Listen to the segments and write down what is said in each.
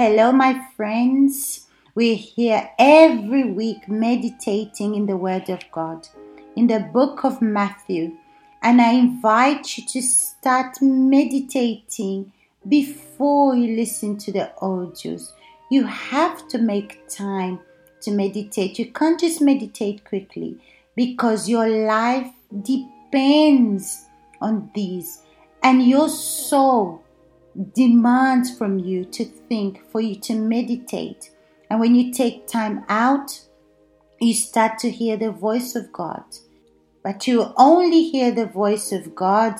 Hello, my friends. We're here every week meditating in the Word of God in the book of Matthew. And I invite you to start meditating before you listen to the audios. You have to make time to meditate. You can't just meditate quickly because your life depends on these, and your soul demands from you to think, for you to meditate. And when you take time out, you start to hear the voice of God. But you only hear the voice of God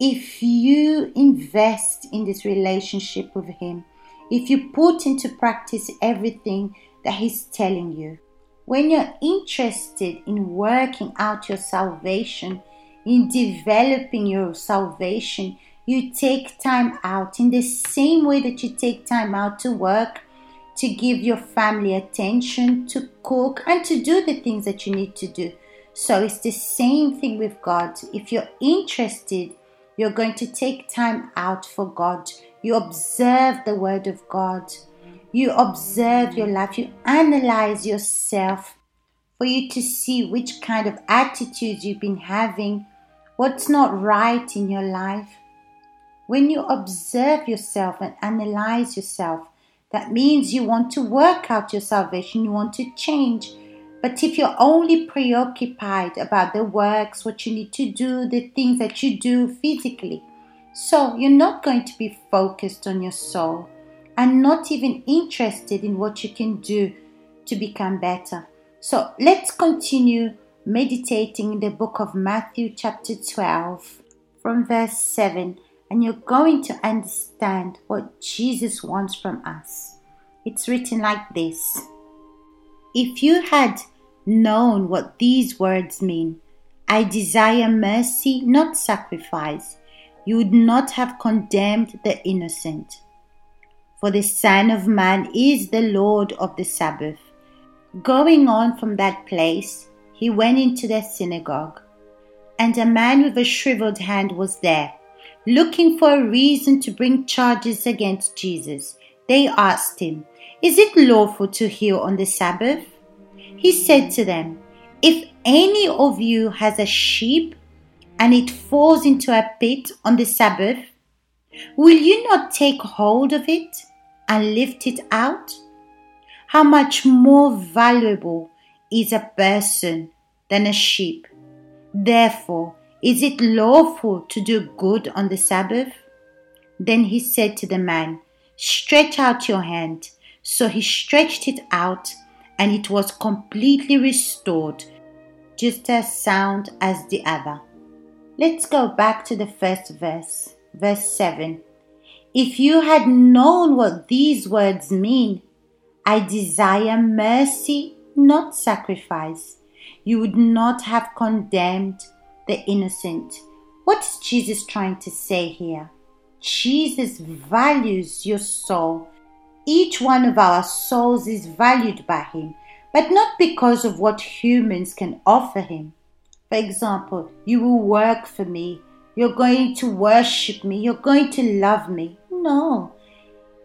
if you invest in this relationship with Him, if you put into practice everything that He's telling you. When you're interested in working out your salvation, in developing your salvation, you take time out in the same way that you take time out to work, to give your family attention, to cook, and to do the things that you need to do. So it's the same thing with God. If you're interested, you're going to take time out for God. You observe the Word of God. You observe your life. You analyze yourself for you to see which kind of attitudes you've been having, what's not right in your life. When you observe yourself and analyze yourself, that means you want to work out your salvation, you want to change. But if you're only preoccupied about the works, what you need to do, the things that you do physically, so you're not going to be focused on your soul and not even interested in what you can do to become better. So let's continue meditating in the book of Matthew, chapter 12, from verse 7 and you're going to understand what Jesus wants from us. It's written like this If you had known what these words mean, I desire mercy, not sacrifice, you would not have condemned the innocent. For the Son of Man is the Lord of the Sabbath. Going on from that place, he went into the synagogue, and a man with a shriveled hand was there looking for a reason to bring charges against Jesus. They asked him, Is it lawful to heal on the Sabbath? He said to them, If any of you has a sheep and it falls into a pit on the Sabbath, will you not take hold of it and lift it out? How much more valuable is a person than a sheep? Therefore, is it lawful to do good on the Sabbath? Then he said to the man, Stretch out your hand. So he stretched it out, and it was completely restored, just as sound as the other. Let's go back to the first verse, verse 7. If you had known what these words mean, I desire mercy, not sacrifice, you would not have condemned the innocent. What is Jesus trying to say here? Jesus values your soul. Each one of our souls is valued by Him, but not because of what humans can offer Him. For example, you will work for me, you're going to worship me, you're going to love me. No,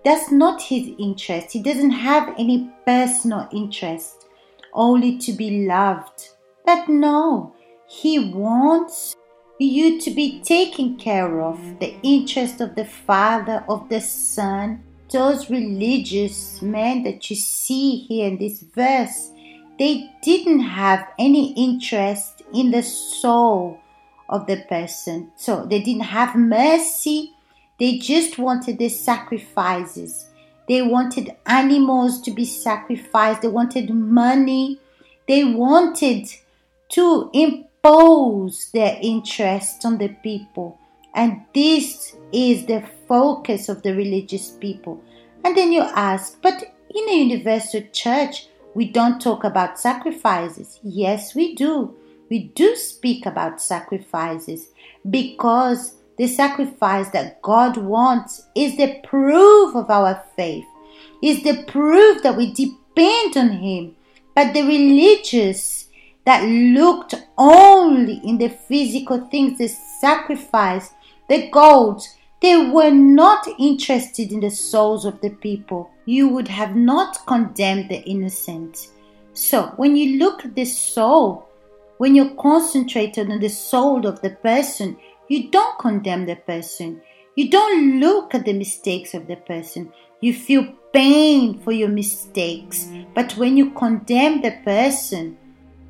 that's not His interest. He doesn't have any personal interest, only to be loved. But no, he wants you to be taken care of, the interest of the Father, of the Son. Those religious men that you see here in this verse, they didn't have any interest in the soul of the person. So they didn't have mercy. They just wanted the sacrifices. They wanted animals to be sacrificed. They wanted money. They wanted to impose their interest on the people. And this is the focus of the religious people. And then you ask, but in a universal church, we don't talk about sacrifices. Yes, we do. We do speak about sacrifices because the sacrifice that God wants is the proof of our faith, is the proof that we depend on Him. But the religious that looked only in the physical things, the sacrifice, the gold, They were not interested in the souls of the people. You would have not condemned the innocent. So, when you look at the soul, when you're concentrated on the soul of the person, you don't condemn the person. You don't look at the mistakes of the person. You feel pain for your mistakes. But when you condemn the person,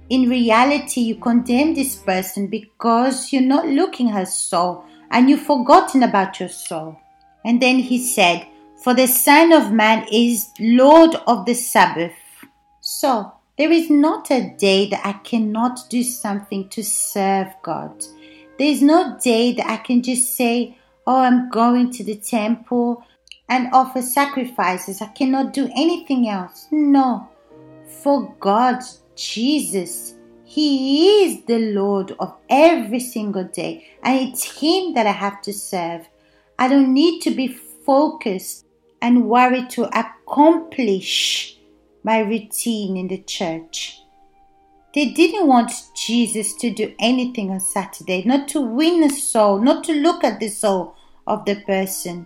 in reality, you condemn this person because you're not looking at her soul and you've forgotten about your soul. And then he said, For the Son of Man is Lord of the Sabbath. So, there is not a day that I cannot do something to serve God. There is no day that I can just say, Oh, I'm going to the temple and offer sacrifices. I cannot do anything else. No. For God, Jesus, He is the Lord of every single day, and it's Him that I have to serve. I don't need to be focused and worried to accomplish my routine in the church. They didn't want Jesus to do anything on Saturday, not to win a soul, not to look at the soul of the person.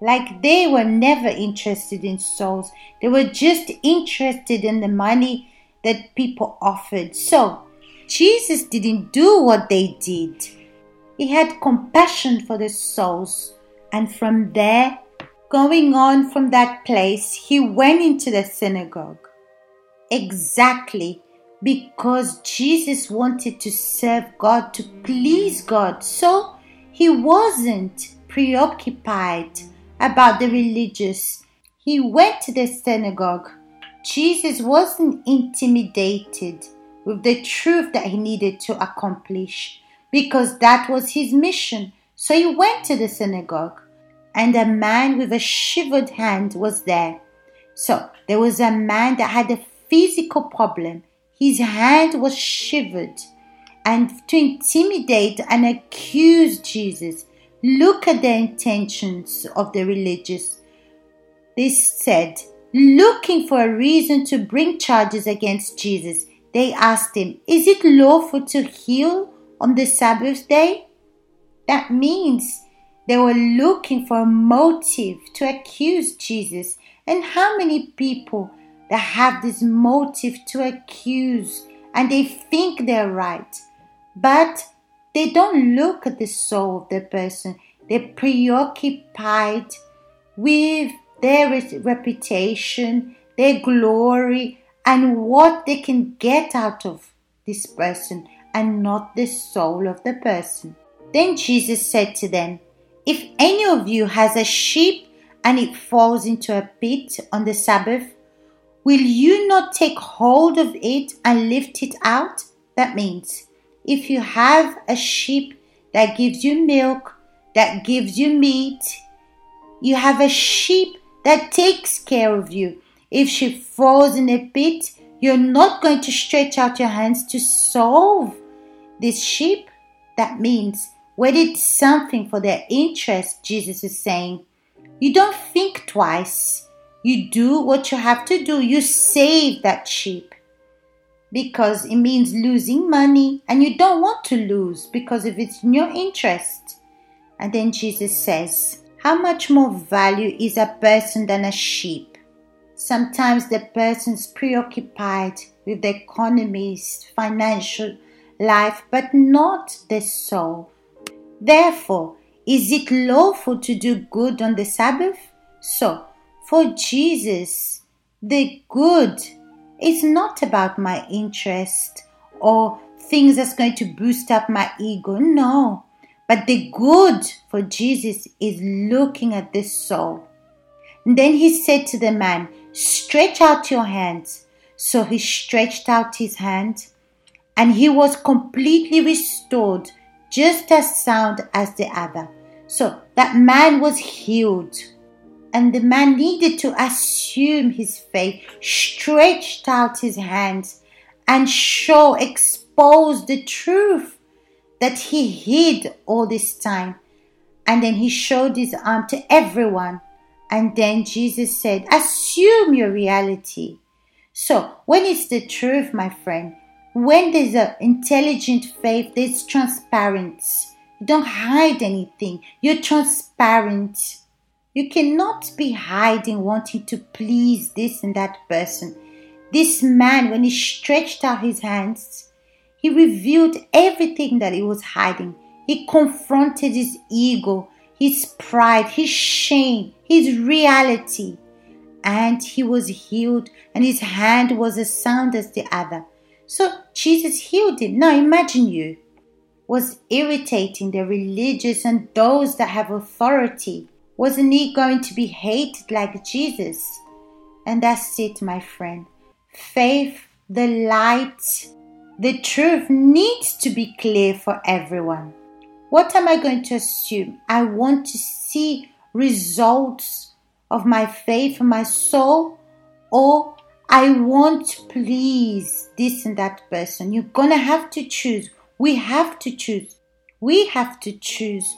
Like they were never interested in souls, they were just interested in the money that people offered. So, Jesus didn't do what they did. He had compassion for the souls, and from there, going on from that place, he went into the synagogue. Exactly because Jesus wanted to serve God, to please God. So he wasn't preoccupied about the religious. He went to the synagogue. Jesus wasn't intimidated with the truth that he needed to accomplish because that was his mission. So he went to the synagogue, and a man with a shivered hand was there. So there was a man that had a physical problem. His hand was shivered. And to intimidate and accuse Jesus, Look at the intentions of the religious. They said, looking for a reason to bring charges against Jesus, they asked him, Is it lawful to heal on the Sabbath day? That means they were looking for a motive to accuse Jesus. And how many people that have this motive to accuse and they think they're right, but they don't look at the soul of the person. They're preoccupied with their reputation, their glory, and what they can get out of this person and not the soul of the person. Then Jesus said to them, If any of you has a sheep and it falls into a pit on the Sabbath, will you not take hold of it and lift it out? That means if you have a sheep that gives you milk, that gives you meat, you have a sheep that takes care of you. If she falls in a pit, you're not going to stretch out your hands to solve this sheep. That means when it's something for their interest, Jesus is saying, you don't think twice. You do what you have to do. You save that sheep because it means losing money and you don't want to lose because if it's in your interest. And then Jesus says, How much more value is a person than a sheep? Sometimes the person's preoccupied with the economy's financial life, but not the soul. Therefore, is it lawful to do good on the Sabbath? So, for Jesus, the good is not about my interest or things that's going to boost up my ego. No. But the good for Jesus is looking at the soul. And then he said to the man, Stretch out your hands. So he stretched out his hand, and he was completely restored, just as sound as the other. So that man was healed and the man needed to assume his faith, stretched out his hands, and show, expose the truth that he hid all this time. And then he showed his arm to everyone. And then Jesus said, Assume your reality. So, when it's the truth, my friend, when there's an intelligent faith, there's transparency. You don't hide anything. You're transparent. You cannot be hiding, wanting to please this and that person. This man, when he stretched out his hands, he revealed everything that he was hiding. He confronted his ego, his pride, his shame, his reality. And he was healed, and his hand was as sound as the other. So Jesus healed him. Now imagine you was irritating the religious and those that have authority. Wasn't he going to be hated like Jesus? And that's it, my friend. Faith, the light, the truth needs to be clear for everyone. What am I going to assume? I want to see results of my faith my soul, or I want to please this and that person. You're gonna have to choose. We have to choose. We have to choose.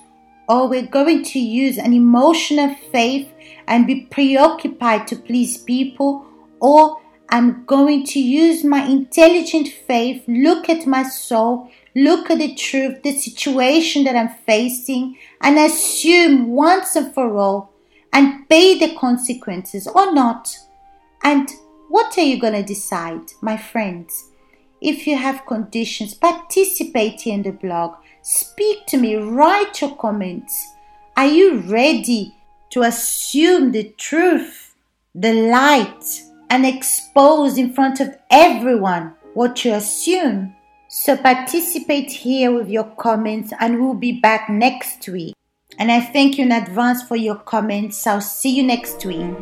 Or we're going to use an emotional faith and be preoccupied to please people, or I'm going to use my intelligent faith, look at my soul, look at the truth, the situation that I'm facing, and assume once and for all and pay the consequences or not. And what are you going to decide, my friends? If you have conditions, participate in the blog. Speak to me, write your comments. Are you ready to assume the truth, the light, and expose in front of everyone what you assume? So participate here with your comments and we'll be back next week. And I thank you in advance for your comments. I'll see you next week.